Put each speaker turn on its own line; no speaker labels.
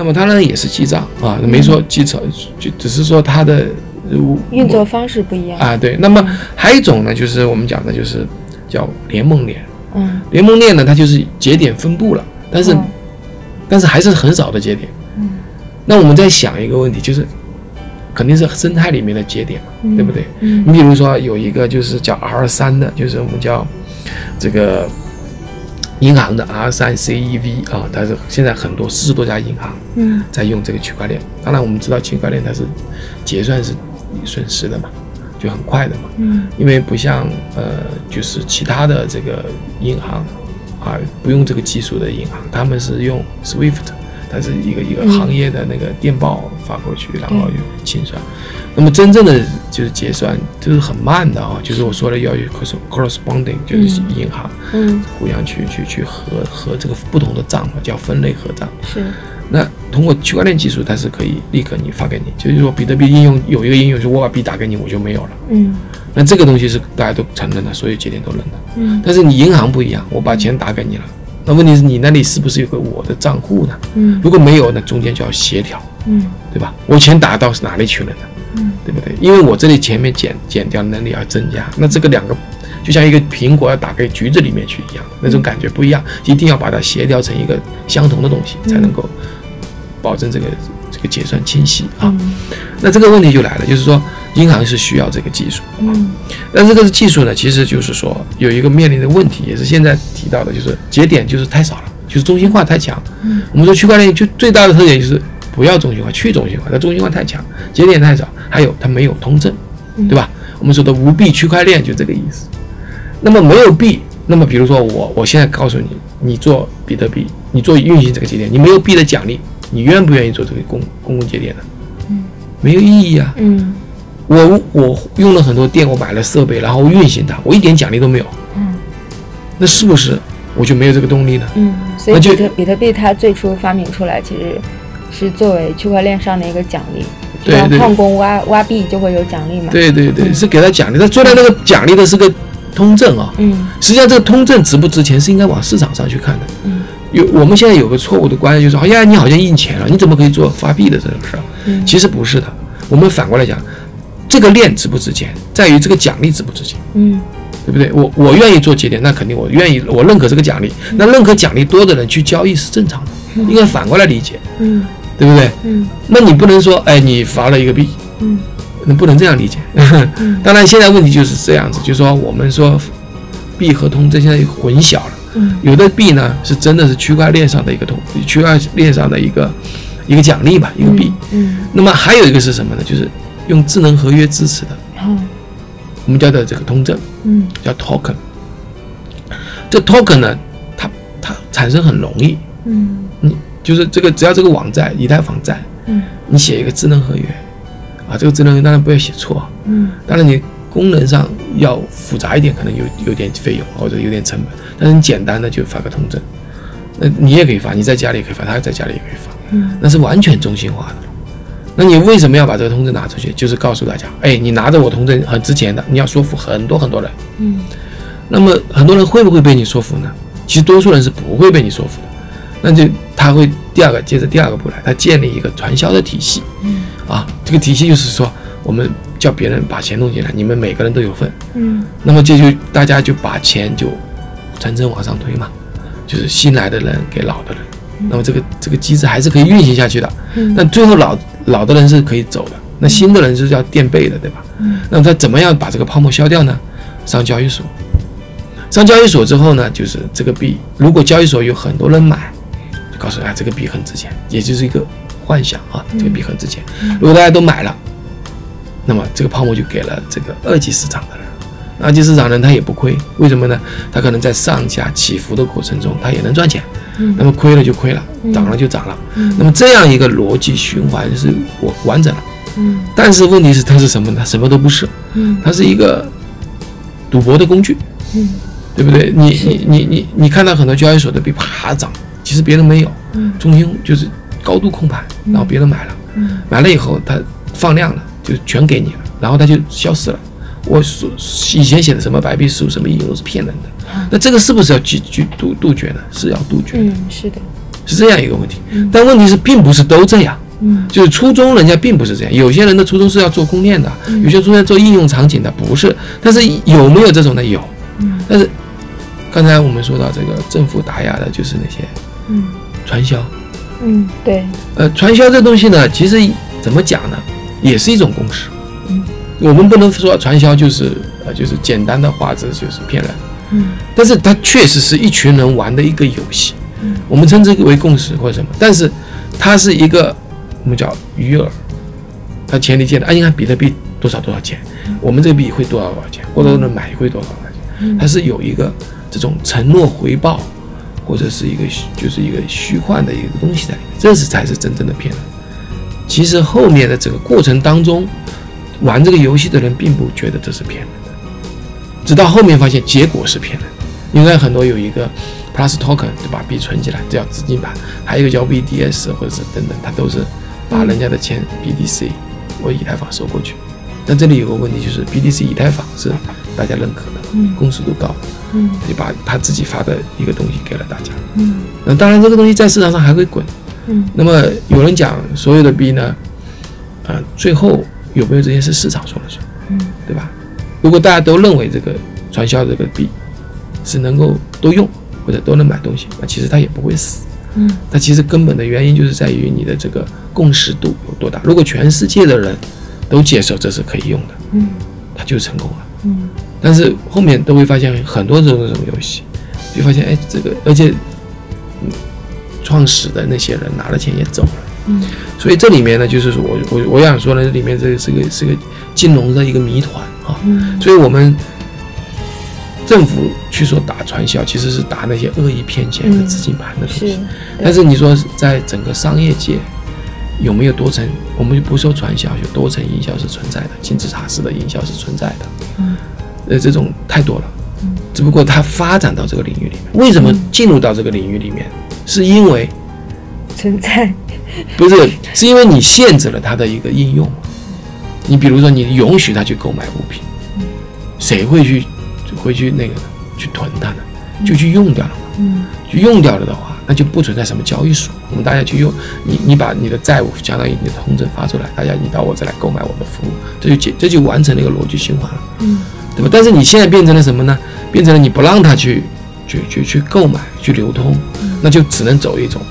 那么它呢也是记账啊，没说记钞，就只是说它的呃
运作方式不一样。
啊，对。那么还有一种呢，就是我们讲的就是叫联盟链。
嗯
联盟链呢，它就是节点分布了，但是、
嗯
但是还是很少的节点。
嗯
那我们在想一个问题，就是肯定是生态里面的节点嘛，
嗯
对不对？
嗯
你比如说有一个就是叫 R 三的，就是我们叫这个银行的 R 三 CEV 啊，它是现在很多四十多家银行
嗯
在用这个区块链。当然我们知道区块链它是结算是损失的嘛，就很快的嘛。
嗯
因为不像呃，就是其他的这个银行啊，不用这个技术的银行，他们是用 SWIFT，它是一个一个
嗯
行业的那个电报发过去，然后就清算。那么真正的就是结算就是很慢的啊，就是我说的要有 corres- corresponding，就是银行
嗯
互相去去去合合这个不同的账嘛，叫分类合账。
是
那通过区块链技术，它是可以立刻你发给你，就是说比特币应用有一个应用，就是我把币打给你，我就没有了。
嗯
那这个东西是大家都承认的，所有节点都认的。
嗯
但是你银行不一样，我把钱打给你了，那问题是你那里是不是有个我的账户呢？
嗯
如果没有，那中间就要协调，
嗯
对吧？我钱打到哪里去了呢？
嗯
对不对？因为我这里前面减减掉能力要增加，那这个两个就像一个苹果要打给橘子里面去一样，那种感觉不一样，一定要把它协调成一个相同的东西，才能够保证这个这个结算清晰啊。
嗯
那这个问题就来了，就是说银行是需要这个技术，
嗯
但这个技术呢，其实就是说有一个面临的问题，也是现在提到的，就是节点就是太少了，就是中心化太强。
嗯
我们说区块链就最大的特点就是不要中心化，去中心化，它中心化太强，节点太少，还有它没有通证，对吧？我们说的无币区块链就这个意思。那么没有币，那么比如说我我现在告诉你，你做比特币，你做运行这个节点，你没有币的奖励，你愿不愿意做这个公公共节点呢？
嗯，
没有意义啊。
嗯
我我用了很多电，我买了设备，然后运行它，我一点奖励都没有，
嗯
那是不是我就没有这个动力呢？
嗯，所以
那
比特比特币它最初发明出来，其实是作为区块链上的一个奖励，
对对
矿工挖挖币就会有奖励嘛。
对对对，是给他奖励，他做的那个奖励的是个通证啊。
嗯
实际上，这个通证值不值钱是应该往市场上去看的。
嗯
有我们现在有个错误的观念，就是哎呀，你好像印钱了，你怎么可以做发币的这种事儿？
嗯
其实不是的，我们反过来讲，这个链值不值钱，在于这个奖励值不值钱。
嗯
对不对？我我愿意做节点，那肯定我愿意，我认可这个奖励。那认可奖励多的人去交易是正常的，应该反过来理解，
嗯
对不对？
嗯
那你不能说，哎，你罚了一个币，
嗯
那不能这样理解。当然，现在问题就是这样子，就是说我们说币和通证现在混淆了，
嗯
有的币呢是真的是区块链上的一个通，区块链上的一个一个奖励吧，一个币。
嗯
那么还有一个是什么呢？就是用智能合约支持的，
嗯。
我们叫的这个通证。
嗯。
叫 token。这 token 呢，它它产生很容易，
嗯。
你就是这个只要这个网站以太坊在，
嗯。
你写一个智能合约，啊，这个智能合约当然不要写错，
嗯。
当然你功能上要复杂一点，可能有有点费用或者有点成本，但是你简单的就发个通证，那你也可以发，你在家里也可以发，他在家里也可以发，
嗯。
那是完全中心化的。那你为什么要把这个通知拿出去？就是告诉大家，哎，你拿着我通知很值钱的，你要说服很多很多人。
嗯
那么很多人会不会被你说服呢？其实多数人是不会被你说服的。那就他会第二个接着第二个步来，他建立一个传销的体系
嗯
啊，这个体系就是说，我们叫别人把钱弄进来，你们每个人都有份。
嗯
那么这就大家就把钱就层层往上推嘛，就是新来的人给老的人，那么这个这个机制还是可以运行下去的。
嗯
但最后老老的人是可以走的，那新的人是要垫背的，对吧？
嗯
那么他怎么样把这个泡沫消掉呢？上交易所，上交易所之后呢，就是这个币，如果交易所有很多人买，就告诉啊这个币很值钱，也就是一个幻想啊，这个币很值钱。如果大家都买了，那么这个泡沫就给了这个二级市场的人。二级市场人他也不亏，为什么呢？他可能在上下起伏的过程中，他也能赚钱。
嗯。
那么亏了就亏了，涨了就涨了。那么这样一个逻辑循环是我完整了。
嗯。
但是问题是它是什么呢？它什么都不是，
嗯。
它是一个赌博的工具，
嗯。
对不对？你你你你你看到很多交易所的币啪涨，其实别人没有，
嗯。
中心就是高度控盘，然后别人买了，
嗯。
买了以后它放量了，就全给你了，然后它就消失了。我所以前写的什么白皮书、什么应用都是骗人的，那这个是不是要去去杜杜绝呢？是要杜绝的。
嗯是的
是这样一个问题
嗯。
但问题是，并不是都这样。
嗯
就是初衷人家并不是这样，有些人的初衷是要做供链的，
嗯
有些初衷做应用场景的，不是。但是有没有这种的？有。
嗯
但是刚才我们说到这个政府打压的，就是那些
嗯
传销。
嗯，对，
呃，传销这东西呢，其实怎么讲呢，也是一种公式。
嗯
我们不能说传销就是呃就是简单的话，这就是骗人。
嗯
但是它确实是一群人玩的一个游戏，
嗯
我们称之为共识或者什么。但是它是一个我们叫鱼饵，它前提建的，啊，你看比特币多少多少钱，我们这个币会多少多少钱，或者能买会多少多少钱，
嗯
它是有一个这种承诺回报，或者是一个虚就是一个虚幻的一个东西在里面，这是才是真正的骗人。其实后面的整个过程当中，玩这个游戏的人并不觉得这是骗人的，直到后面发现结果是骗人的。应该很多有一个 Plus Token 就把币存起来，这叫资金盘，还有一个叫 VDS 或者是等等，它都是把人家的钱 BDC 或以太坊收过去。但这里有个问题，就是 BDC 以太坊是大家认可的，
嗯
共识度高，
嗯
就把他自己发的一个东西给了大家。
嗯
那当然，这个东西在市场上还会滚。
嗯
那么有人讲所有的币呢，呃，最后有没有这些是市场说了算，
嗯
对吧？如果大家都认为这个传销这个币是能够都用或者都能买东西，那其实它也不会死。
嗯
它其实根本的原因就是在于你的这个共识度有多大。如果全世界的人都接受这是可以用的，
嗯
它就成功了。
嗯
但是后面都会发现很多这种这种游戏，就发现哎，这个而且，嗯创始的那些人拿了钱也走了。
嗯
所以这里面呢，就是说我我我想说呢，这里面这个是个是个金融的一个谜团啊。
嗯
所以我们政府去说打传销，其实是打那些恶意骗钱的资金盘的东
是
西。，但是你说在整个商业界有没有多层？我们就不说传销，有多层营销是存在的，金字塔式的营销是存在的。
嗯
呃，这种太多了。
嗯
只不过它发展到这个领域里面，为什么进入到这个领域里面？是因为
存在，
不是，是因为你限制了它的一个应用。你比如说，你允许他去购买物品，谁会去会去那个呢？去囤它呢？就去用掉了嘛。
嗯
去用掉了的话，那就不存在什么交易所。我们大家去用，你你把你的债务相当于你的通证发出来，大家你到我这来购买我的服务，这就解这就完成了一个逻辑循环了，
嗯
对吧？但是你现在变成了什么呢？变成了你不让他去去去去购买去流通，那就只能走一种